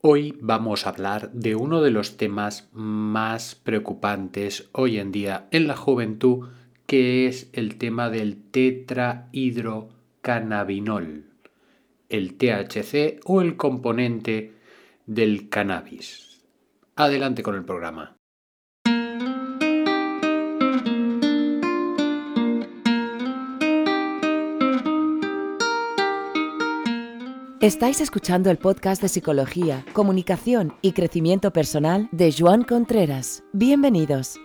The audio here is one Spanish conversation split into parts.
Hoy vamos a hablar de uno de los temas más preocupantes hoy en día en la juventud, que es el tema del tetrahidrocannabinol, el THC o el componente del cannabis. Adelante con el programa. Estáis escuchando el podcast de Psicología, Comunicación y Crecimiento Personal de Joan Contreras. Bienvenidos.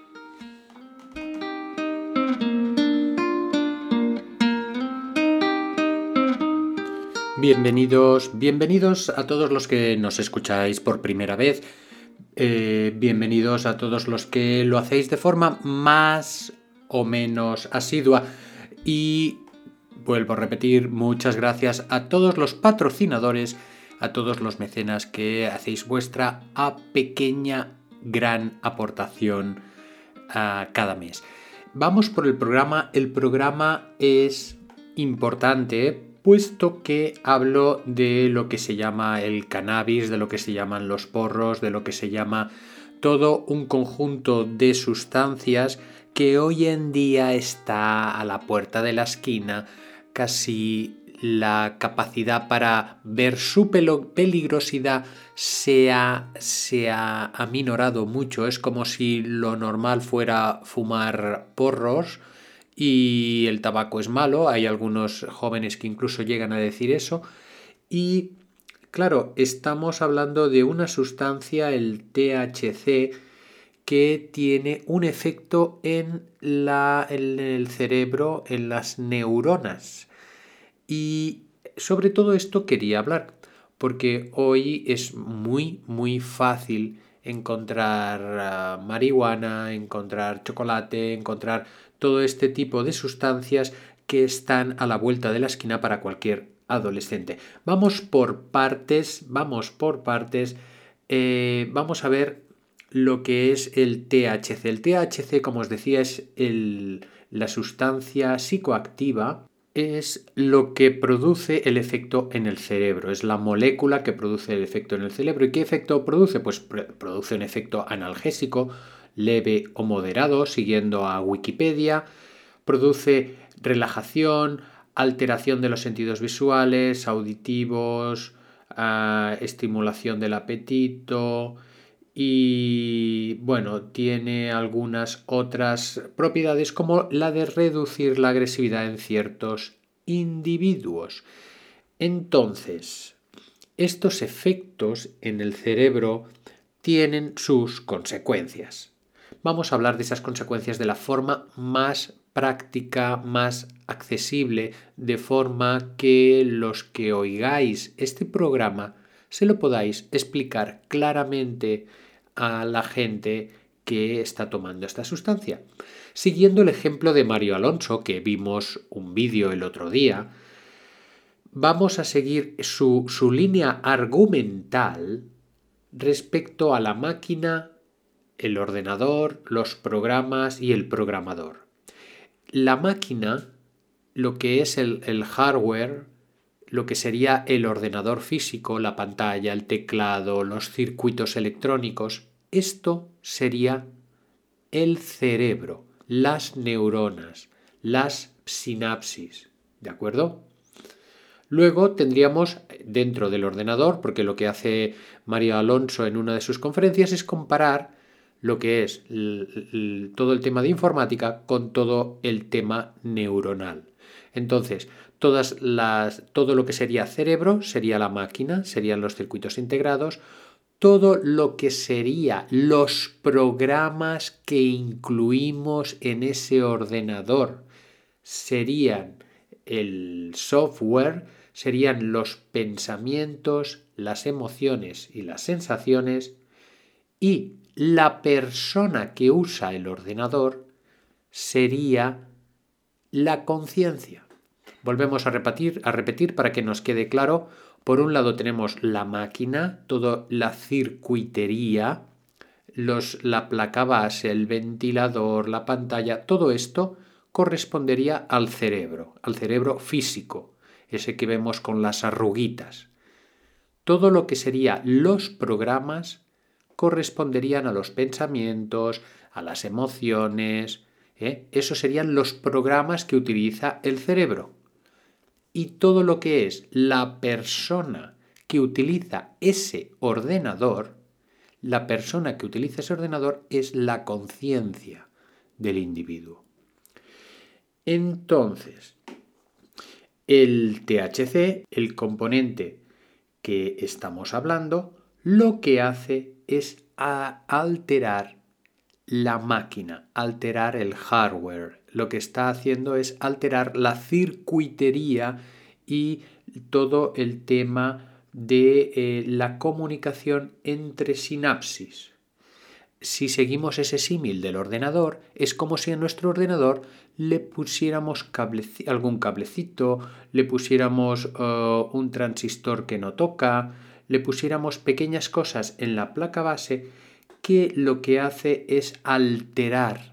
Bienvenidos, bienvenidos a todos los que nos escucháis por primera vez. Eh, bienvenidos a todos los que lo hacéis de forma más o menos asidua. Y Vuelvo a repetir, muchas gracias a todos los patrocinadores, a todos los mecenas que hacéis vuestra pequeña gran aportación a cada mes. Vamos por el programa. El programa es importante puesto que hablo de lo que se llama el cannabis, de lo que se llaman los porros, de lo que se llama todo un conjunto de sustancias que hoy en día está a la puerta de la esquina casi la capacidad para ver su peligrosidad se ha, se ha aminorado mucho. Es como si lo normal fuera fumar porros y el tabaco es malo. Hay algunos jóvenes que incluso llegan a decir eso. Y claro, estamos hablando de una sustancia, el THC, que tiene un efecto en, la, en el cerebro, en las neuronas. Y sobre todo esto quería hablar, porque hoy es muy, muy fácil encontrar ah, marihuana, encontrar chocolate, encontrar todo este tipo de sustancias que están a la vuelta de la esquina para cualquier adolescente. Vamos por partes, vamos por partes, eh, vamos a ver lo que es el THC. El THC, como os decía, es la sustancia psicoactiva es lo que produce el efecto en el cerebro, es la molécula que produce el efecto en el cerebro. ¿Y qué efecto produce? Pues produce un efecto analgésico leve o moderado, siguiendo a Wikipedia, produce relajación, alteración de los sentidos visuales, auditivos, ah, estimulación del apetito, y bueno, tiene algunas otras propiedades como la de reducir la agresividad en ciertos individuos. Entonces, estos efectos en el cerebro tienen sus consecuencias. Vamos a hablar de esas consecuencias de la forma más práctica, más accesible, de forma que los que oigáis este programa se lo podáis explicar claramente a la gente que está tomando esta sustancia. Siguiendo el ejemplo de Mario Alonso, que vimos un vídeo el otro día, vamos a seguir su, su línea argumental respecto a la máquina, el ordenador, los programas y el programador. La máquina, lo que es el, el hardware, lo que sería el ordenador físico, la pantalla, el teclado, los circuitos electrónicos, esto sería el cerebro, las neuronas, las sinapsis, ¿de acuerdo? Luego tendríamos dentro del ordenador, porque lo que hace María Alonso en una de sus conferencias es comparar lo que es todo el tema de informática con todo el tema neuronal. Entonces, todas las, todo lo que sería cerebro sería la máquina, serían los circuitos integrados, todo lo que sería los programas que incluimos en ese ordenador serían el software, serían los pensamientos, las emociones y las sensaciones y la persona que usa el ordenador sería la conciencia. Volvemos a repetir, a repetir para que nos quede claro. Por un lado tenemos la máquina, toda la circuitería, los, la placa base, el ventilador, la pantalla, todo esto correspondería al cerebro, al cerebro físico, ese que vemos con las arruguitas. todo lo que sería los programas corresponderían a los pensamientos, a las emociones. ¿eh? Esos serían los programas que utiliza el cerebro. Y todo lo que es la persona que utiliza ese ordenador, la persona que utiliza ese ordenador es la conciencia del individuo. Entonces, el THC, el componente que estamos hablando, lo que hace es alterar la máquina, alterar el hardware. Lo que está haciendo es alterar la circuitería y todo el tema de eh, la comunicación entre sinapsis. Si seguimos ese símil del ordenador, es como si a nuestro ordenador le pusiéramos algún cablecito, le pusiéramos eh, un transistor que no toca, le pusiéramos pequeñas cosas en la placa base que lo que hace es alterar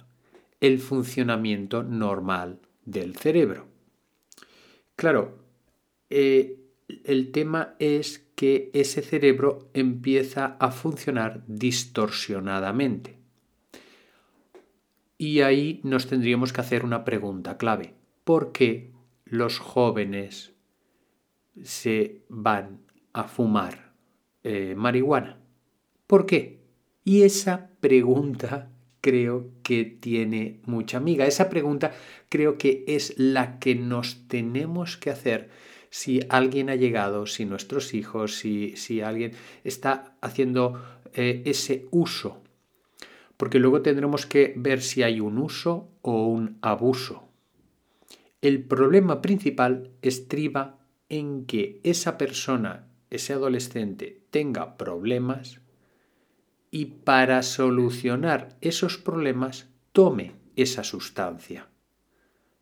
el funcionamiento normal del cerebro. Claro, eh, el tema es que ese cerebro empieza a funcionar distorsionadamente. Y ahí nos tendríamos que hacer una pregunta clave. ¿Por qué los jóvenes se van a fumar eh, marihuana? ¿Por qué? Y esa pregunta creo que tiene mucha amiga. Esa pregunta creo que es la que nos tenemos que hacer si alguien ha llegado, si nuestros hijos, si, si alguien está haciendo eh, ese uso. Porque luego tendremos que ver si hay un uso o un abuso. El problema principal estriba en que esa persona, ese adolescente, tenga problemas y para solucionar esos problemas tome esa sustancia.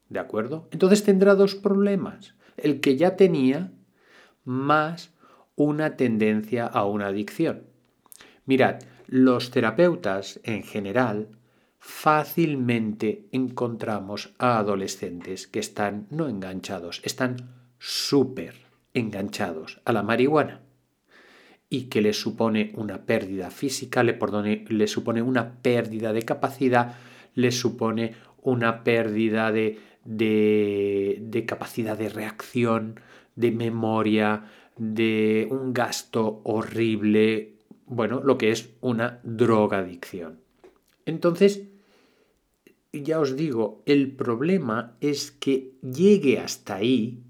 ¿De acuerdo? Entonces tendrá dos problemas el que ya tenía, más una tendencia a una adicción. Mirad, los terapeutas en general fácilmente encontramos a adolescentes que están no enganchados, están súper enganchados a la marihuana y que les supone una pérdida física, le, les supone una pérdida de capacidad, les supone una pérdida de, de, capacidad de reacción, de memoria, de un gasto horrible, bueno, lo que es una drogadicción. Entonces, ya os digo, el problema es que llegue hasta ahí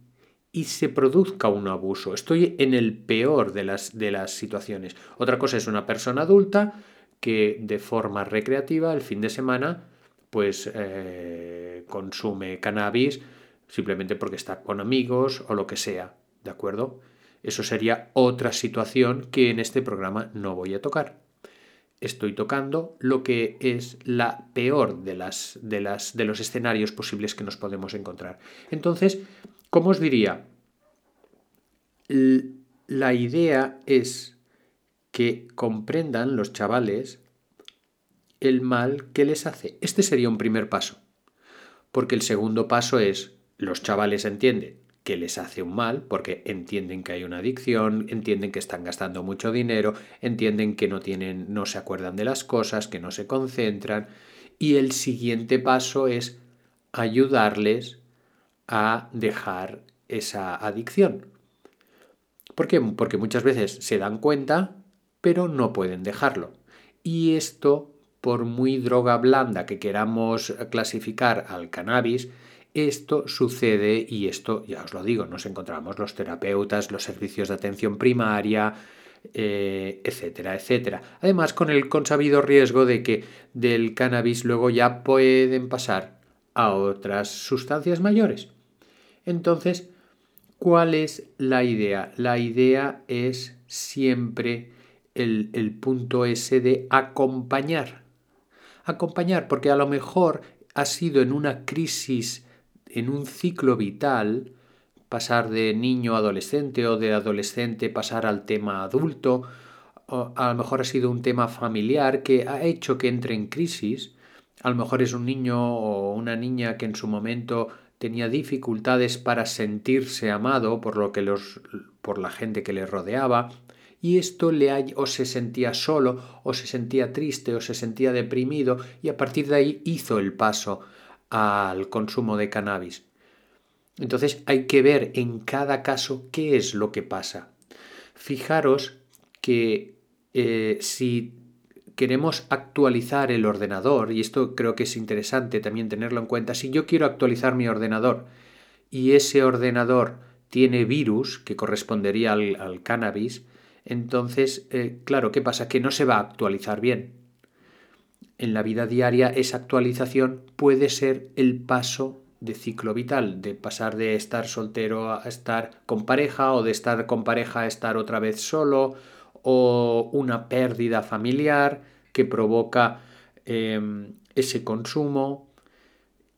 y se produzca un abuso. Estoy en el peor de las, de las situaciones. Otra cosa es una persona adulta que de forma recreativa el fin de semana pues eh, consume cannabis simplemente porque está con amigos o lo que sea, ¿de acuerdo? Eso sería otra situación que en este programa no voy a tocar. Estoy tocando lo que es la peor de, las, de, las, de los escenarios posibles que nos podemos encontrar. Entonces, ¿cómo os diría? La idea es que comprendan los chavales el mal que les hace. Este sería un primer paso. Porque el segundo paso es, los chavales entienden que les hace un mal, porque entienden que hay una adicción, entienden que están gastando mucho dinero, entienden que no tienen, no se acuerdan de las cosas, que no se concentran. Y el siguiente paso es ayudarles a dejar esa adicción. ¿Por qué? Porque muchas veces se dan cuenta, pero no pueden dejarlo. Y esto por muy droga blanda que queramos clasificar al cannabis, esto sucede y esto, ya os lo digo, nos encontramos los terapeutas, los servicios de atención primaria, eh, etcétera, etcétera. Además, con el consabido riesgo de que del cannabis luego ya pueden pasar a otras sustancias mayores. Entonces, ¿cuál es la idea? La idea es siempre el, el punto ese de acompañar acompañar, porque a lo mejor ha sido en una crisis, en un ciclo vital, pasar de niño a adolescente o de adolescente pasar al tema adulto, o a lo mejor ha sido un tema familiar que ha hecho que entre en crisis, a lo mejor es un niño o una niña que en su momento tenía dificultades para sentirse amado por lo que los por la gente que le rodeaba, y esto le o se sentía solo, o se sentía triste, o se sentía deprimido, y a partir de ahí hizo el paso al consumo de cannabis. Entonces hay que ver en cada caso qué es lo que pasa. Fijaros que eh, si queremos actualizar el ordenador, y esto creo que es interesante también tenerlo en cuenta, si yo quiero actualizar mi ordenador y ese ordenador tiene virus, que correspondería al, cannabis, entonces, eh, claro, ¿qué pasa? Que no se va a actualizar bien. En la vida diaria esa actualización puede ser el paso de ciclo vital, de pasar de estar soltero a estar con pareja o de estar con pareja a estar otra vez solo o una pérdida familiar que provoca em, ese consumo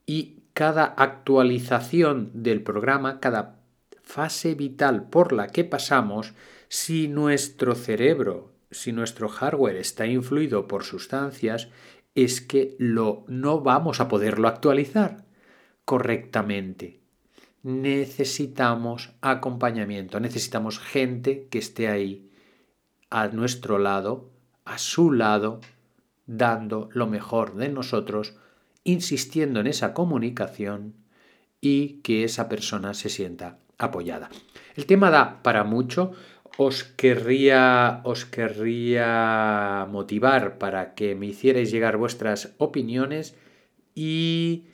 y cada actualización del programa, cada fase vital por la que pasamos, si nuestro cerebro, si nuestro hardware está influido por sustancias, es que lo, no vamos a poderlo actualizar correctamente. Necesitamos acompañamiento, necesitamos gente que esté ahí a nuestro lado, a su lado, dando lo mejor de nosotros, insistiendo en esa comunicación y que esa persona se sienta apoyada. El tema da para mucho. Os querría, os querría motivar para que me hicierais llegar vuestras opiniones y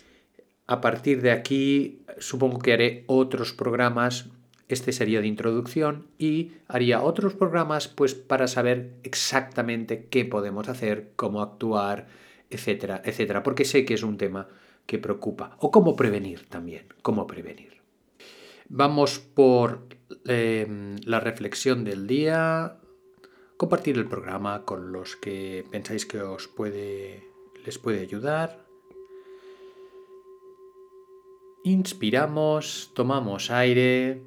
a partir de aquí supongo que haré otros programas. Este sería de introducción y haría otros programas pues para saber exactamente qué podemos hacer, cómo actuar, etcétera, etcétera, porque sé que es un tema que preocupa o cómo prevenir también, cómo prevenir. Vamos por em, la reflexión del día, compartir el programa con los que pensáis que os puede les puede ayudar Inspiramos, tomamos aire.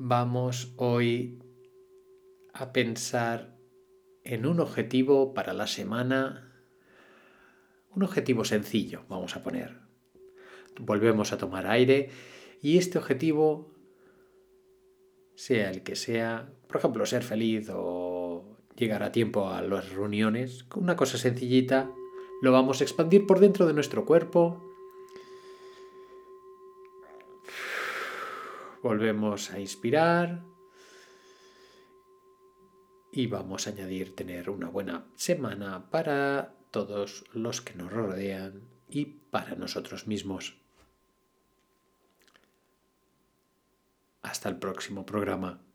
Vamos hoy a pensar en un objetivo para la semana, un objetivo sencillo, vamos a poner. Volvemos a tomar aire y este objetivo, sea el que sea, por ejemplo, ser feliz o llegar a tiempo a las reuniones, una cosa sencillita, lo vamos a expandir por dentro de nuestro cuerpo. Volvemos a inspirar. Y vamos a añadir tener una buena semana para todos los que nos rodean y para nosotros mismos. Hasta el próximo programa.